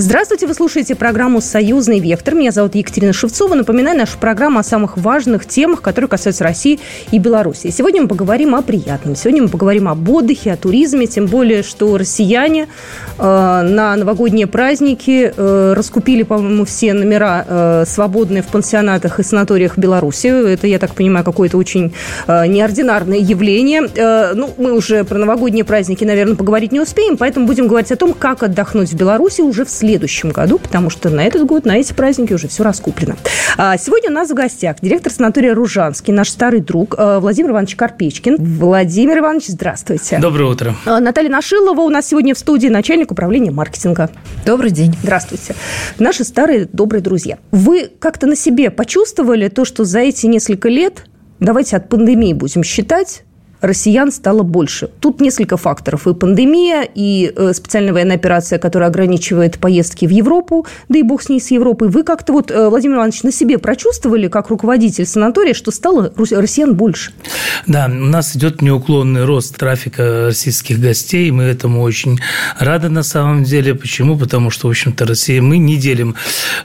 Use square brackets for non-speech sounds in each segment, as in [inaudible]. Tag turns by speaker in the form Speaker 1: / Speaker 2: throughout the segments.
Speaker 1: Здравствуйте, вы слушаете программу «Союзный вектор». Меня зовут Екатерина Шевцова. Напоминаю, нашу программу о самых важных темах, которые касаются России и Беларуси. Сегодня мы поговорим о приятном. Сегодня мы поговорим об отдыхе, о туризме, тем более, что россияне э, на новогодние праздники э, раскупили, по-моему, все номера э, свободные в пансионатах и санаториях Беларуси. Это, я так понимаю, какое-то очень э, неординарное явление. Э, ну, мы уже про новогодние праздники, наверное, поговорить не успеем, поэтому будем говорить о том, как отдохнуть в Беларуси уже в следующем году, потому что на этот год, на эти праздники уже все раскуплено. А, сегодня у нас в гостях директор санатория Ружанский, наш старый друг э, Владимир Иванович Карпечкин. Владимир Иванович, здравствуйте.
Speaker 2: Доброе утро.
Speaker 1: А, Наталья Нашилова у нас сегодня в студии, начальник управления маркетинга.
Speaker 3: Добрый день.
Speaker 1: Здравствуйте. Наши старые добрые друзья. Вы как-то на себе почувствовали то, что за эти несколько лет, давайте от пандемии будем считать, россиян стало больше. Тут несколько факторов. И пандемия, и э, специальная военная операция, которая ограничивает поездки в Европу, да и бог с ней, с Европой. Вы как-то вот, э, Владимир Иванович, на себе прочувствовали, как руководитель санатория, что стало россиян больше?
Speaker 2: Да, у нас идет неуклонный рост трафика российских гостей. Мы этому очень рады на самом деле. Почему? Потому что, в общем-то, Россия, мы не делим,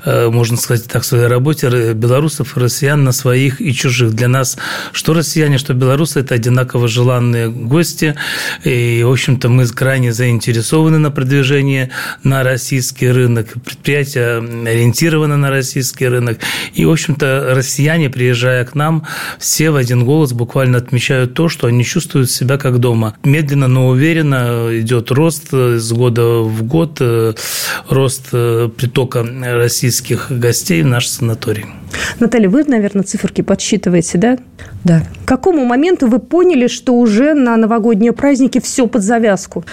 Speaker 2: э, можно сказать так, в своей работе белорусов и россиян на своих и чужих. Для нас что россияне, что белорусы – это одинаково одинаково желанные гости. И, в общем-то, мы крайне заинтересованы на продвижении на российский рынок. Предприятие ориентировано на российский рынок. И, в общем-то, россияне, приезжая к нам, все в один голос буквально отмечают то, что они чувствуют себя как дома. Медленно, но уверенно идет рост с года в год, э, рост э, притока российских гостей в наш санаторий.
Speaker 1: Наталья, вы, наверное, циферки подсчитываете, да?
Speaker 3: Да.
Speaker 1: К какому моменту вы поняли, что уже на новогодние праздники все под завязку?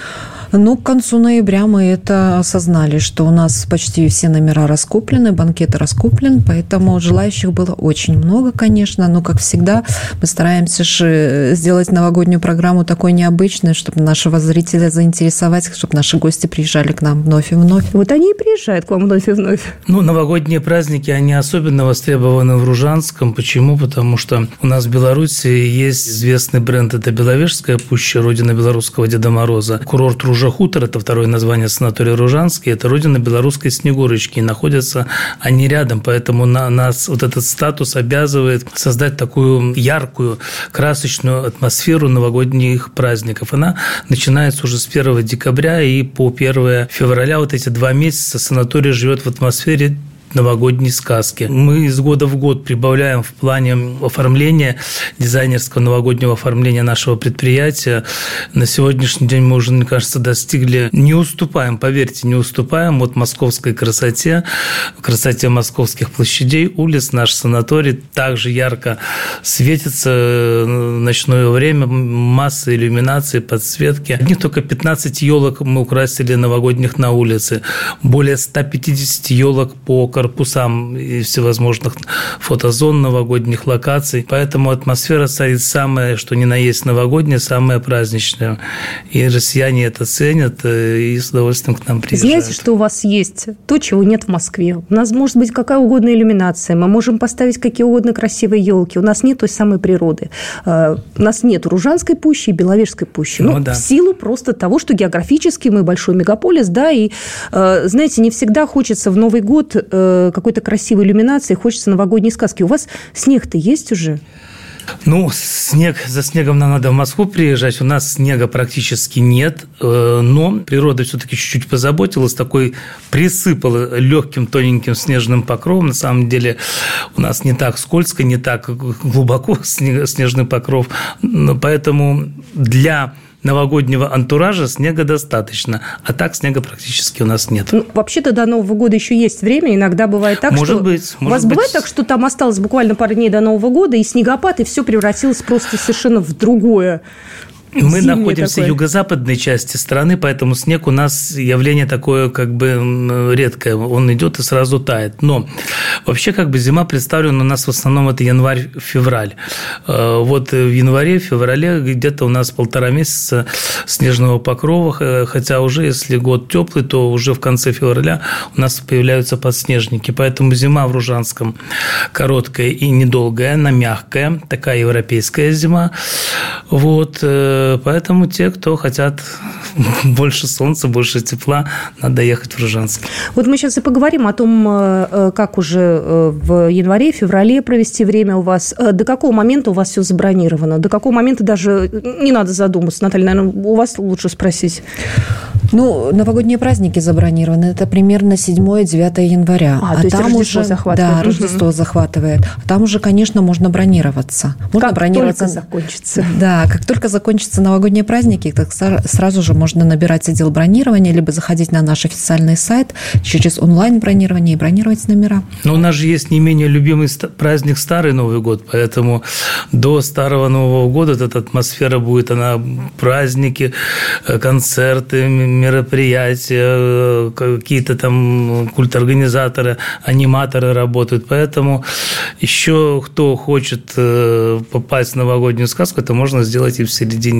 Speaker 3: Ну, к концу ноября мы это осознали, что у нас почти все номера раскуплены, банкеты раскуплен, поэтому желающих было очень много, конечно, но, как всегда, мы стараемся же сделать новогоднюю программу такой необычной, чтобы нашего зрителя заинтересовать, чтобы наши гости приезжали к нам вновь и вновь.
Speaker 1: Вот они и приезжают к вам вновь и вновь.
Speaker 2: Ну, новогодние праздники, они особенно востребованы в Ружанском. Почему? Потому что у нас в Беларуси есть известный бренд, это Беловежская пуща, родина белорусского Деда Мороза. Курорт Ружа Ружа-Хутор, это второе название санатория Ружанский, это родина белорусской Снегурочки, и находятся они рядом, поэтому на нас вот этот статус обязывает создать такую яркую, красочную атмосферу новогодних праздников. Она начинается уже с 1 декабря и по 1 февраля, вот эти два месяца санаторий живет в атмосфере новогодней сказки. Мы из года в год прибавляем в плане оформления, дизайнерского новогоднего оформления нашего предприятия. На сегодняшний день мы уже, мне кажется, достигли, не уступаем, поверьте, не уступаем от московской красоте, красоте московских площадей, улиц. Наш санаторий также ярко светится в ночное время, масса иллюминации, подсветки. Одних только 15 елок мы украсили новогодних на улице, более 150 елок по корпусам и всевозможных фотозон новогодних локаций. Поэтому атмосфера стоит самая, что ни на есть новогодняя, самая праздничная. И россияне это ценят э, и с удовольствием к нам приезжают.
Speaker 1: Знаете, что у вас есть? То, чего нет в Москве. У нас может быть какая угодно иллюминация. Мы можем поставить какие угодно красивые елки. У нас нет той самой природы. Э, у нас нет Ружанской пущи и Беловежской пущи. Ну, ну да. в силу просто того, что географически мы большой мегаполис, да, и, э, знаете, не всегда хочется в Новый год какой-то красивой иллюминации, хочется новогодней сказки. У вас снег-то есть уже?
Speaker 2: Ну, снег, за снегом нам надо в Москву приезжать. У нас снега практически нет, э, но природа все-таки чуть-чуть позаботилась, такой присыпала легким тоненьким снежным покровом. На самом деле у нас не так скользко, не так глубоко [laughs] снежный покров, поэтому для новогоднего антуража снега достаточно, а так снега практически у нас нет.
Speaker 1: Ну, вообще-то до Нового года еще есть время, иногда бывает так,
Speaker 2: может
Speaker 1: что...
Speaker 2: Быть, может
Speaker 1: у вас
Speaker 2: быть.
Speaker 1: бывает так, что там осталось буквально пару дней до Нового года, и снегопад, и все превратилось просто совершенно в другое?
Speaker 2: Мы находимся такое. в юго-западной части страны, поэтому снег у нас явление такое как бы редкое. Он идет и сразу тает. Но вообще как бы зима представлена у нас в основном это январь-февраль. Э, вот в январе-феврале где-то у нас полтора месяца снежного покрова, хотя уже если год теплый, то уже в конце февраля у нас появляются подснежники. Поэтому зима в Ружанском короткая и недолгая, она мягкая, такая европейская зима. Вот, э, поэтому те, кто хотят [laughs] больше солнца, больше тепла, надо ехать в Ружанск.
Speaker 1: Вот мы сейчас и поговорим о том, э, э, как уже в январе, феврале провести время у вас. До какого момента у вас все забронировано? До какого момента даже не надо задуматься, Наталья, наверное, у вас лучше спросить.
Speaker 3: Ну, новогодние праздники забронированы. Это примерно 7-9 января.
Speaker 1: А, а то есть там Рождество уже, захватывает.
Speaker 3: Да, Рождество угу. захватывает. А там уже, конечно, можно бронироваться. Можно
Speaker 1: как
Speaker 3: бронироваться.
Speaker 1: только закончится.
Speaker 3: Да, как только закончатся новогодние праздники, так сразу же можно набирать отдел бронирования, либо заходить на наш официальный сайт через онлайн-бронирование и бронировать номера.
Speaker 2: Но у нас же есть не менее любимый праздник Старый Новый год, поэтому до Старого Нового года эта атмосфера будет, она праздники, э, концерты, мероприятия, э, какие-то там культорганизаторы, аниматоры работают. Поэтому еще кто хочет э, попасть в новогоднюю сказку, это можно сделать и в середине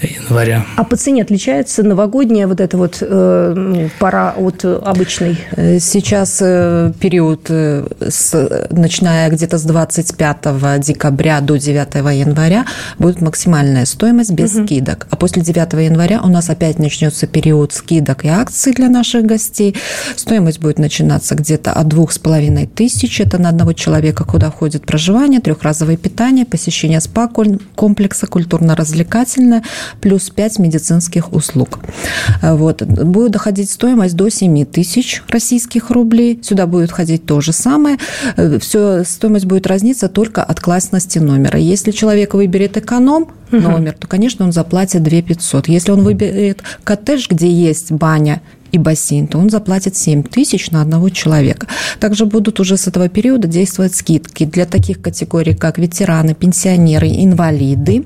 Speaker 2: января.
Speaker 1: А по цене отличается новогодняя вот эта вот э, пора от обычной?
Speaker 3: Сейчас период, с, начиная где-то с 25 декабря до 9 января, будет максимальная стоимость без угу. скидок. А после 9 января у нас опять начнется период скидок и акций для наших гостей. Стоимость будет начинаться где-то от двух с половиной тысяч. Это на одного человека, куда входит проживание, трехразовое питание, посещение спа-комплекса, культурно-развлекательное, плюс 5 медицинских услуг. Вот. Будет доходить стоимость до 7 тысяч российских рублей. Сюда будет входить то же самое. Все, стоимость будет разниться только от классности номера. Если человек выберет эконом, номер, то, конечно, он заплатит 2 500. Если он выберет коттедж, где есть баня и бассейн, то он заплатит 7 тысяч на одного человека. Также будут уже с этого периода действовать скидки для таких категорий, как ветераны, пенсионеры, инвалиды,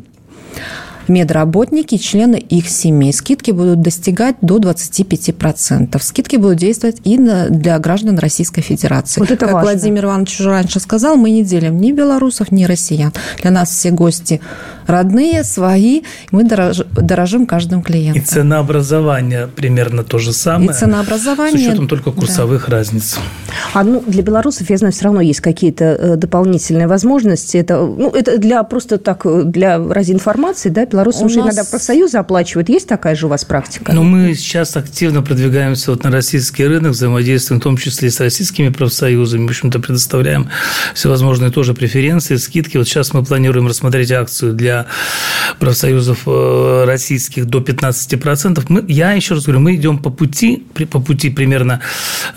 Speaker 3: медработники и члены их семей. Скидки будут достигать до 25%. Скидки будут действовать и для граждан Российской Федерации.
Speaker 1: Вот это
Speaker 3: как
Speaker 1: важно.
Speaker 3: Владимир Иванович уже раньше сказал, мы не делим ни белорусов, ни россиян. Для нас все гости родные, свои. Мы дорожим каждым клиентом.
Speaker 2: И ценообразование примерно то же самое.
Speaker 3: И ценообразование.
Speaker 2: С учетом только курсовых да. разниц.
Speaker 1: А ну, для белорусов, я знаю, все равно есть какие-то э, дополнительные возможности. Это, ну, это для просто так, для ради информации, да, белорусы у уже нас... иногда профсоюзы оплачивают. Есть такая же у вас практика?
Speaker 2: Ну, мы сейчас активно продвигаемся вот на российский рынок, взаимодействуем в том числе и с российскими профсоюзами. В общем-то, предоставляем всевозможные тоже преференции, скидки. Вот сейчас мы планируем рассмотреть акцию для профсоюзов э, российских до 15%. Мы, я еще раз говорю, мы идем по пути, по пути примерно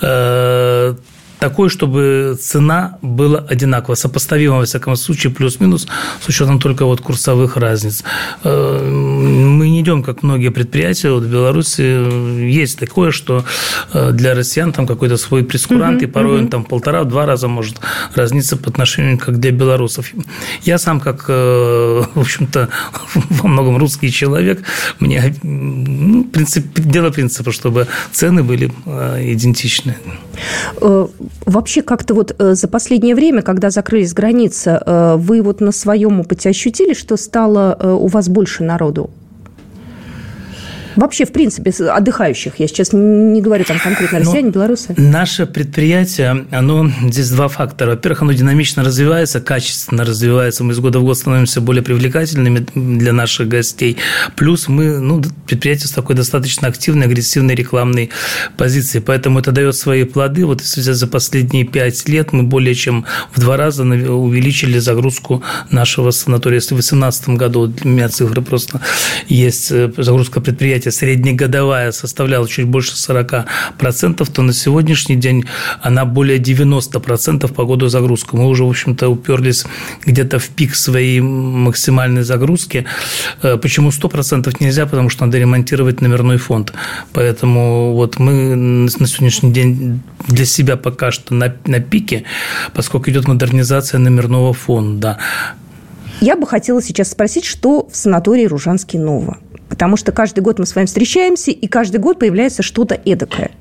Speaker 2: э, такой, чтобы цена была одинакова, сопоставима, во всяком случае, плюс-минус, с учетом только вот курсовых разниц. Э, мы не идем, как многие предприятия, вот в Беларуси есть такое, что э, для россиян там какой-то свой прескурант, uh-huh, и порой uh-huh. он там полтора-два раза может разниться по отношению как для белорусов. Я сам, как, э, [laughs] в общем-то, во многом русский человек, мне ну, принцип, дело принципа, чтобы цены были идентичны.
Speaker 1: Вообще как-то вот э, за последнее время, когда закрылись границы, э, вы вот на своем опыте ощутили, что стало э, у вас больше народу? Вообще, в принципе, отдыхающих. Я сейчас не говорю там конкретно ну, россияне, Но белорусы.
Speaker 2: Наше предприятие, оно здесь два фактора. Во-первых, оно динамично развивается, качественно развивается. Мы из года в год становимся более привлекательными для наших гостей. Плюс мы, ну, предприятие с такой достаточно активной, агрессивной рекламной позицией. Поэтому это дает свои плоды. Вот если взять за последние пять лет, мы более чем в два раза увеличили загрузку нашего санатория. Если в 2018 году, у меня цифры просто есть, э, загрузка предприятия если среднегодовая составляла чуть больше 40%, то на сегодняшний день она более 90% по году загрузку. Мы уже, в общем-то, уперлись где-то в пик своей максимальной загрузки. Э, почему 100% нельзя? Потому что надо ремонтировать номерной фонд. Поэтому вот мы на сегодняшний день для себя пока что на, на пике, поскольку идет модернизация номерного фонда.
Speaker 1: Я бы хотела сейчас спросить, что в санатории Ружанский Ново? Потому что каждый год мы с вами встречаемся, и каждый год появляется что-то эдакое.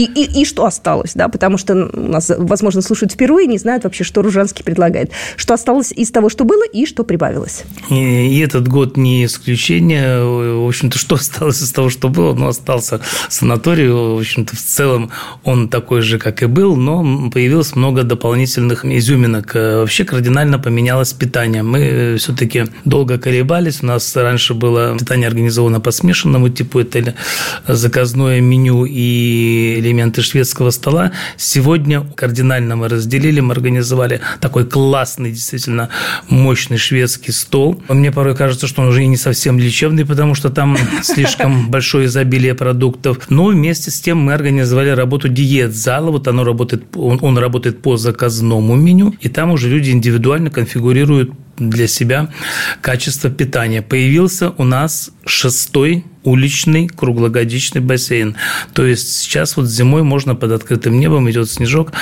Speaker 1: И, и, и что осталось, да, потому что нас, возможно, слушают впервые, не знают вообще, что Ружанский предлагает. Что осталось из того, что было, и что прибавилось.
Speaker 2: И, и этот год не исключение. В общем-то, что осталось из того, что было? Ну, остался санаторий. В общем-то, в целом он такой же, как и был, но появилось много дополнительных изюминок. Вообще кардинально поменялось питание. Мы все-таки долго колебались. У нас раньше было питание организовано по смешанному типу. Это заказное меню и элементы шведского стола. Сегодня кардинально мы разделили, мы организовали такой классный, действительно мощный шведский стол. Мне порой кажется, что он уже и не совсем лечебный, потому что там [laughs] слишком большое изобилие продуктов. Но вместе с тем мы организовали работу диет-зала. Вот оно работает, он, он работает по заказному меню, и там уже люди индивидуально конфигурируют для себя качество питания. Появился у нас шестой уличный круглогодичный бассейн. То есть сейчас вот зимой можно под открытым небом, идет снежок,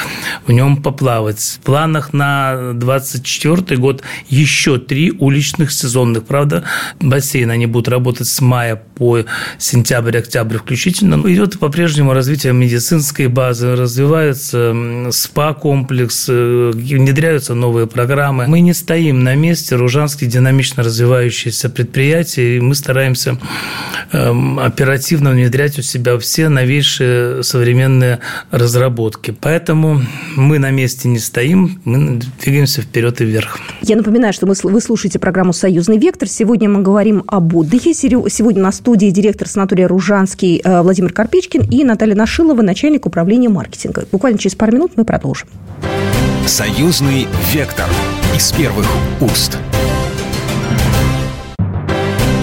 Speaker 2: в нем поплавать. В планах на 24 год еще три уличных сезонных. Правда, бассейны, они будут работать с мая по сентябрь, октябрь включительно. Но идет по-прежнему развитие медицинской базы, развивается спа-комплекс, э, внедряются новые программы. Мы не стоим на месте. Ружанский динамично развивающееся предприятие, и мы стараемся оперативно внедрять у себя все новейшие современные разработки. Поэтому мы на месте не стоим, мы двигаемся вперед и вверх.
Speaker 1: Я напоминаю, что вы слушаете программу «Союзный вектор». Сегодня мы говорим об отдыхе. Сегодня на студии директор санатория «Ружанский» э, Владимир Карпичкин и Наталья Нашилова, начальник управления маркетинга. Буквально через пару минут мы продолжим.
Speaker 4: «Союзный вектор» из первых уст.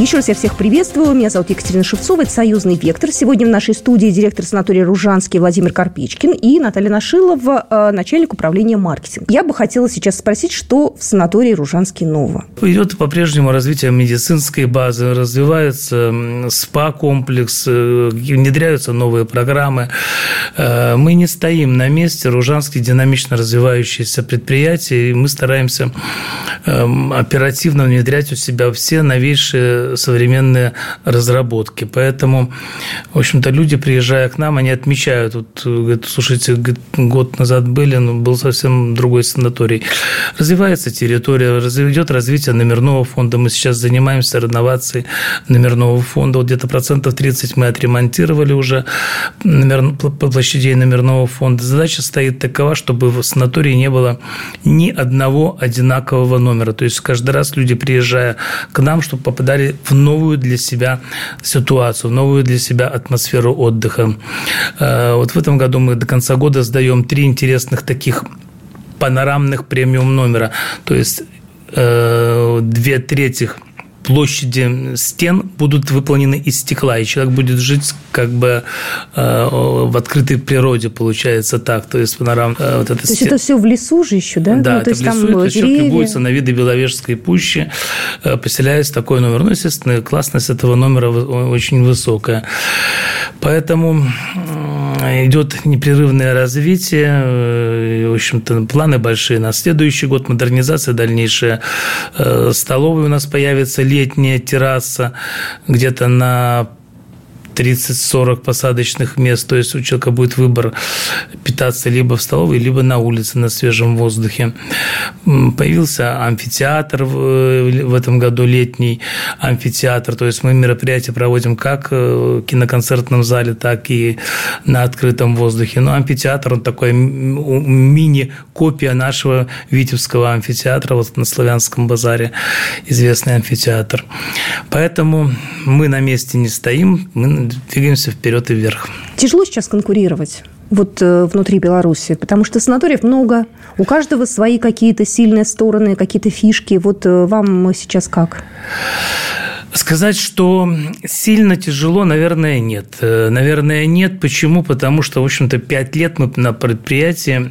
Speaker 1: Еще раз я всех приветствую. Меня зовут Екатерина Шевцова. Это «Союзный вектор». Сегодня в нашей студии директор санатория «Ружанский» Владимир Карпичкин и Наталья Нашилова, э, начальник управления маркетинга. Я бы хотела сейчас спросить, что в санатории «Ружанский» нового?
Speaker 2: Идет по-прежнему развитие медицинской базы, развивается СПА-комплекс, э, внедряются новые программы. Э, мы не стоим на месте. «Ружанский» динамично развивающееся предприятие, и мы стараемся эм, оперативно внедрять у себя все новейшие современные разработки. Поэтому, в общем-то, люди, приезжая к нам, они отмечают, вот, говорят, слушайте, год назад были, но был совсем другой санаторий. Развивается территория, идет развитие номерного фонда. Мы сейчас занимаемся реновацией номерного фонда. Вот где-то процентов 30 мы отремонтировали уже номер, площадей номерного фонда. Задача стоит такова, чтобы в санатории не было ни одного одинакового номера. То есть каждый раз люди, приезжая к нам, чтобы попадали в новую для себя ситуацию, в новую для себя атмосферу отдыха. Э, вот в этом году мы до конца года сдаем три интересных таких панорамных премиум номера. То есть э, две трети площади стен будут выполнены из стекла, и человек будет жить как бы э, в открытой природе, получается так. То есть панорам...
Speaker 1: Э, вот это то есть это все в лесу же еще, да?
Speaker 2: Да,
Speaker 1: ну,
Speaker 2: это
Speaker 1: есть
Speaker 2: в лесу,
Speaker 1: там
Speaker 2: это человек любуется на виды Беловежской пущи, э, поселяясь в такой номер. Ну, естественно, классность этого номера очень высокая. Поэтому идет непрерывное развитие, в общем-то, планы большие на следующий год, модернизация дальнейшая. Столовая у нас появится летняя терраса где-то на 30-40 посадочных мест, то есть у человека будет выбор питаться либо в столовой, либо на улице, на свежем воздухе. Появился амфитеатр в этом году, летний амфитеатр, то есть мы мероприятия проводим как в киноконцертном зале, так и на открытом воздухе. Но амфитеатр, он такой мини-копия нашего Витебского амфитеатра, вот на Славянском базаре известный амфитеатр. Поэтому мы на месте не стоим, мы двигаемся вперед и вверх.
Speaker 1: Тяжело сейчас конкурировать вот э, внутри Беларуси, потому что санаториев много, у каждого свои какие-то сильные стороны, какие-то фишки. Вот э, вам сейчас как?
Speaker 2: Сказать, что сильно тяжело, наверное, нет. Э, наверное, нет. Почему? Потому что, в общем-то, пять лет мы на предприятии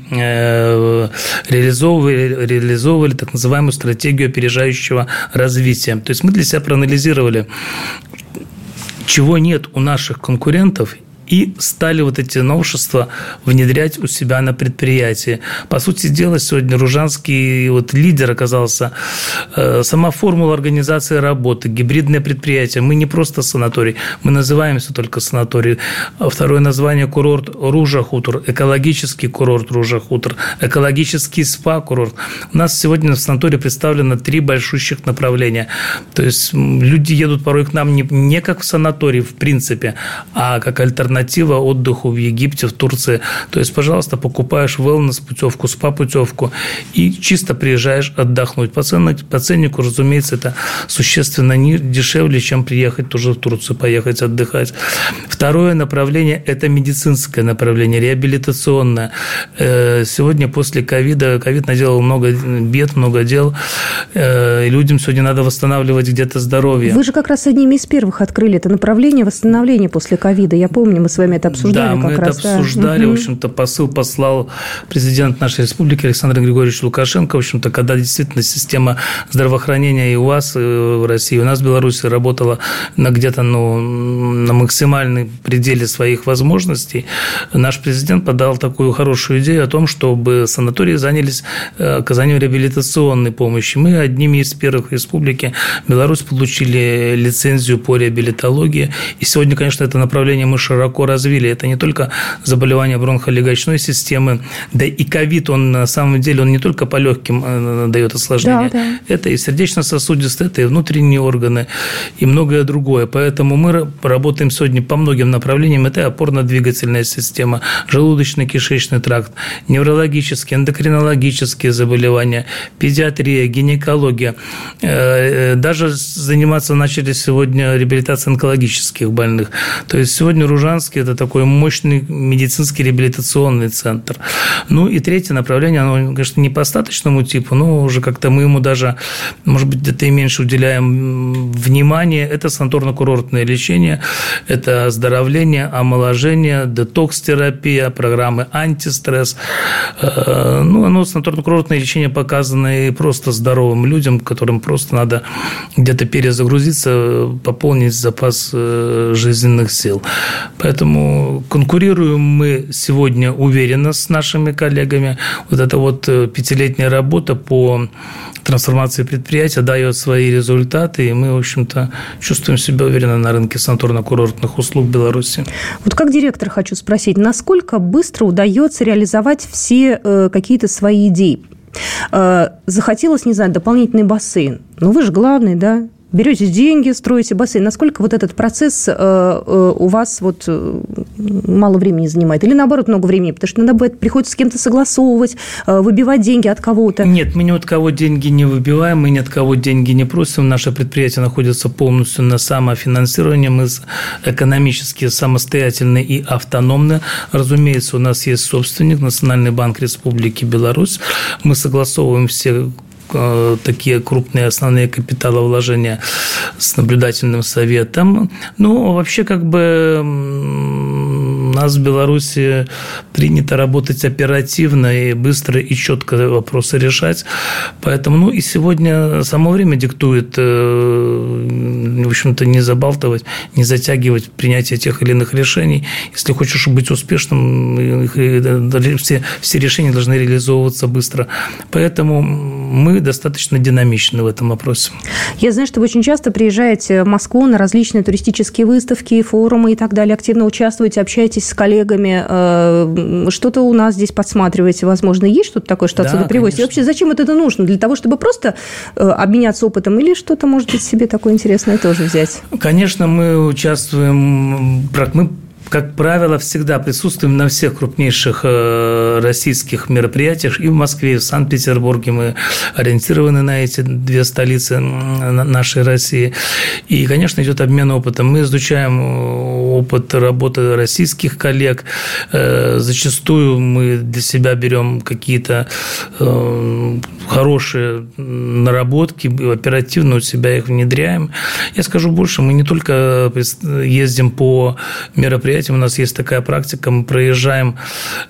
Speaker 2: реализовывали, реализовывали так называемую стратегию опережающего развития. То есть мы для себя проанализировали, чего нет у наших конкурентов и стали вот эти новшества внедрять у себя на предприятии. По сути дела, сегодня Ружанский вот лидер оказался. Э, сама формула организации работы, гибридное предприятие. Мы не просто санаторий, мы называемся только санаторий. Второе название – курорт Ружа-Хутор, экологический курорт Ружа-Хутор, экологический спа-курорт. У нас сегодня в санатории представлено три большущих направления. То есть люди едут порой к нам не, не как в санаторий, в принципе, а как альтернатива отдыху в Египте, в Турции. То есть, пожалуйста, покупаешь wellness путевку, спа-путевку и чисто приезжаешь отдохнуть. По, ценнику, по ценнику, разумеется, это существенно не, дешевле, чем приехать тоже в Турцию, поехать отдыхать. Второе направление – это медицинское направление, реабилитационное. Э, сегодня после ковида, ковид наделал много бед, много дел, э, людям сегодня надо восстанавливать где-то здоровье.
Speaker 1: Вы же как раз одними из первых открыли это направление восстановления после ковида. Я помню, мы с вами это обсуждали
Speaker 2: да, мы
Speaker 1: раз.
Speaker 2: это обсуждали. Да. В общем-то, посыл послал президент нашей республики Александр Григорьевич Лукашенко. В общем-то, когда действительно система здравоохранения и у вас и в России, у нас в Беларуси работала на где-то ну, на максимальной пределе своих возможностей, наш президент подал такую хорошую идею о том, чтобы санатории занялись э, оказанием реабилитационной помощи. Мы одними из первых в республике Беларусь получили лицензию по реабилитологии. И сегодня, конечно, это направление мы широко развили. Это не только заболевания бронхолегочной системы, да и ковид, он на самом деле, он не только по легким э, дает осложнения. Да, да. Это и сердечно-сосудистые, это и внутренние органы, и многое другое. Поэтому мы работаем сегодня по многим направлениям. Это опорно-двигательная система, желудочно-кишечный тракт, неврологические, эндокринологические заболевания, педиатрия, гинекология. Э, э, даже заниматься начали сегодня реабилитацией онкологических больных. То есть сегодня Ружанский – это такой мощный медицинский реабилитационный центр. Ну и третье направление, оно, конечно, не по остаточному типу, но уже как-то мы ему даже, может быть, где-то и меньше уделяем внимания. Это санаторно-курортное лечение, это оздоровление, омоложение, детокс-терапия, программы антистресс. Э, ну, оно санаторно-курортное лечение показано и просто здоровым людям, которым просто надо где-то перезагрузиться, пополнить запас э, жизненных сил. Поэтому конкурируем мы сегодня уверенно с нашими коллегами. Вот эта вот э, пятилетняя работа по трансформации предприятия дает свои результаты, и мы, в общем-то, чувствуем себя уверенно на рынке санаторно-курортных услуг Беларуси.
Speaker 1: Вот как директор хочу спросить, насколько быстро удается реализовать все э, какие-то свои идеи? Э, захотелось, не знаю, дополнительный бассейн. Ну, вы же главный, да? Берете деньги, строите бассейн. Насколько вот этот процесс э, э, у вас вот э, мало времени занимает? Или наоборот много времени? Потому что иногда бывает, приходится с кем-то согласовывать, выбивать деньги от кого-то.
Speaker 2: Нет, мы ни от кого деньги не выбиваем, мы ни от кого деньги не просим. Наше предприятие находится полностью на самофинансировании. Мы экономически самостоятельны и автономны. Разумеется, у нас есть собственник, Национальный банк Республики Беларусь. Мы согласовываем все такие крупные основные капиталовложения с наблюдательным советом. Ну, вообще, как бы у нас в Беларуси принято работать оперативно и быстро и четко вопросы решать. Поэтому, ну, и сегодня само время диктует, э, в общем-то, не забалтывать, не затягивать принятие тех или иных решений. Если хочешь быть успешным, все, все решения должны реализовываться быстро. Поэтому мы достаточно динамичны в этом вопросе.
Speaker 1: Я знаю, что вы очень часто приезжаете в Москву на различные туристические выставки, форумы и так далее, активно участвуете, общаетесь с коллегами. Э, что-то у нас здесь подсматриваете, возможно, есть что-то такое, что отсюда да, привозите? Конечно. Вообще, зачем это нужно? Для того, чтобы просто э, обменяться опытом или что-то, может быть, себе такое интересное тоже взять?
Speaker 2: Конечно, мы участвуем, мы как правило, всегда присутствуем на всех крупнейших э, российских мероприятиях и в Москве, и в Санкт-Петербурге. Мы ориентированы на эти две столицы нашей России. И, конечно, идет обмен опытом. Мы изучаем э, опыт работы российских коллег. Э, зачастую мы для себя берем какие-то хорошие наработки, оперативно у себя их внедряем. Я скажу больше, мы не только ездим по мероприятиям, мероприятиям. У нас есть такая практика. Мы проезжаем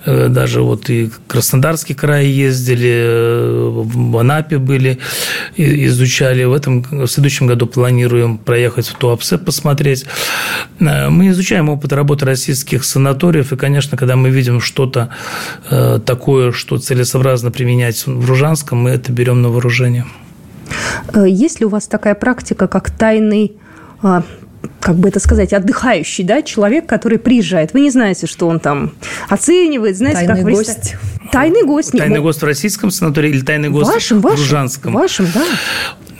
Speaker 2: э, даже вот и Краснодарский край ездили, в Анапе были, изучали. В этом в следующем году планируем проехать в Туапсе, посмотреть. Мы изучаем опыт работы российских санаториев, и, конечно, когда мы видим что-то такое, что целесообразно применять в Ружанском, мы это берем на вооружение.
Speaker 1: Э, есть ли у вас такая практика, как тайный а, как бы это сказать, отдыхающий, да, человек, который приезжает. Вы не знаете, что он там оценивает, знаете,
Speaker 3: тайный
Speaker 1: как
Speaker 3: гость.
Speaker 1: Тайный гость.
Speaker 2: Тайный гость в российском санатории или тайный гость
Speaker 1: вашим,
Speaker 2: в
Speaker 1: вашим,
Speaker 2: Ружанском?
Speaker 1: Вашим, да.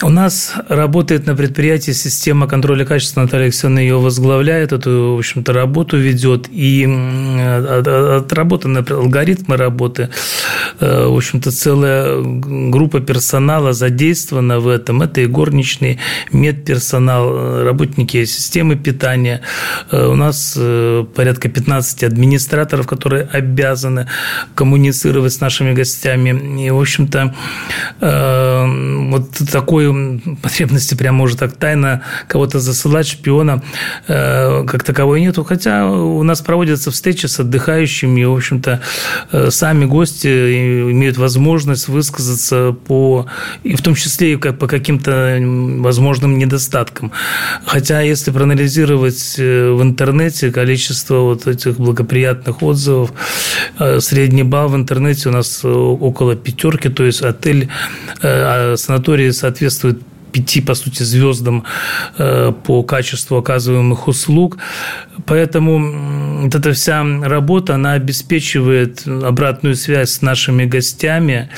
Speaker 2: У нас работает на предприятии система контроля качества. Наталья Алексеевна ее возглавляет, эту, в общем-то, работу ведет. И отработаны алгоритмы работы. Э, в общем-то, целая группа персонала задействована в этом. Это и горничный, медперсонал, э, работники системы питания. Э, у нас порядка 15 администраторов, которые обязаны коммуницировать с нашими гостями. И, в общем-то, вот такой потребности прямо уже так тайно кого-то засылать, шпиона, э, как таковой нету. Хотя у нас проводятся встречи с отдыхающими, и, в общем-то, э, сами гости имеют возможность высказаться по, и в том числе и по каким-то возможным недостаткам. Хотя, если проанализировать э, в интернете количество вот этих благоприятных отзывов, средний балл в интернете у нас около пятерки, то есть отель, а санатории соответствует соответствует пяти, по сути, звездам э, по качеству оказываемых услуг. Поэтому вот эта вся работа, она обеспечивает обратную связь с нашими гостями,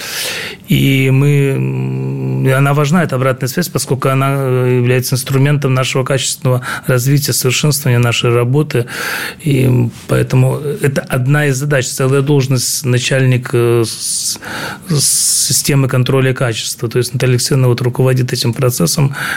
Speaker 2: и мы, она важна, эта обратная связь, поскольку она является инструментом нашего качественного развития, совершенствования нашей работы, и поэтому это одна из задач, целая должность начальник э, системы контроля качества, то есть Наталья Алексеевна вот руководит этим процессом,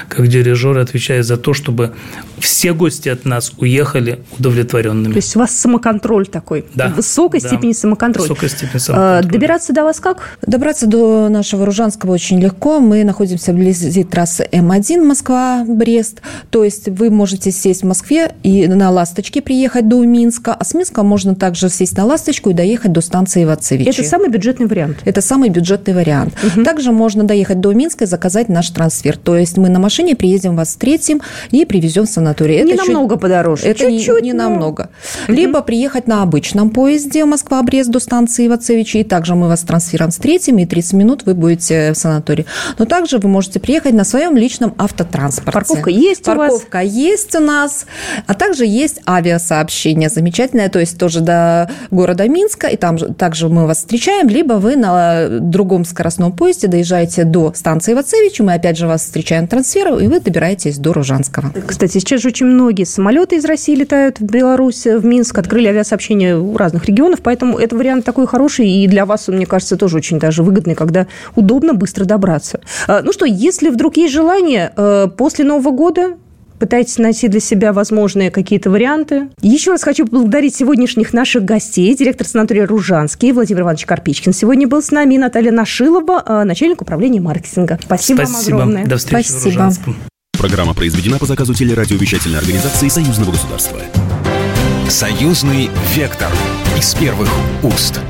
Speaker 2: как дирижер отвечает за то, чтобы все гости от нас уехали удовлетворенными.
Speaker 1: То есть у вас самоконтроль такой, да, высокой да. степени самоконтроля.
Speaker 2: Высокой степени самоконтроля.
Speaker 1: Добираться до вас как?
Speaker 3: Добраться до нашего Ружанского очень легко. Мы находимся вблизи трассы М1 Москва-Брест. То есть вы можете сесть в Москве и на «Ласточке» приехать до Минска, а с Минска можно также сесть на «Ласточку» и доехать до станции Вацевичи.
Speaker 1: Это самый бюджетный вариант?
Speaker 3: Это самый бюджетный вариант. Угу. Также можно доехать до Минска и заказать наш трансфер. То есть мы на машине приедем вас встретим и привезем в санаторий.
Speaker 1: Не это намного чуть... подороже.
Speaker 3: Это чуть-чуть, не, не но... намного. Угу. Либо приехать на обычном поезде Москва-Брест до станции Вацевичи, и также мы вас трансфером встретим, и 30 минут вы будете в санатории. Но также вы можете приехать на своем личном автотранспорте.
Speaker 1: Парковка есть
Speaker 3: Парковка
Speaker 1: у вас?
Speaker 3: Парковка есть у нас, а также есть авиасообщение замечательное, то есть тоже до города Минска, и там также мы вас встречаем, либо вы на другом скоростном поезде доезжаете до станции Вацевичи, мы опять же вас встречаем трансфером, и вы добираетесь до Ружанского.
Speaker 1: Кстати, сейчас же очень многие самолеты из России летают в Беларусь, в Минск, открыли авиасообщение в разных регионах, поэтому это вариант такой хороший, и для вас мне кажется, тоже очень даже выгодный, когда удобно быстро добраться. А, ну что, если вдруг есть желание, э, после Нового года пытаетесь найти для себя возможные какие-то варианты. Еще раз хочу поблагодарить сегодняшних наших гостей. Директор санатория «Ружанский» Владимир Иванович Карпичкин сегодня был с нами. Наталья Нашилова, э, начальник управления маркетинга. Спасибо,
Speaker 2: Спасибо.
Speaker 1: вам огромное.
Speaker 2: До встречи
Speaker 3: Спасибо. в
Speaker 2: Ружанском.
Speaker 4: Программа произведена по заказу телерадиовещательной организации Союзного государства. Союзный вектор из первых уст.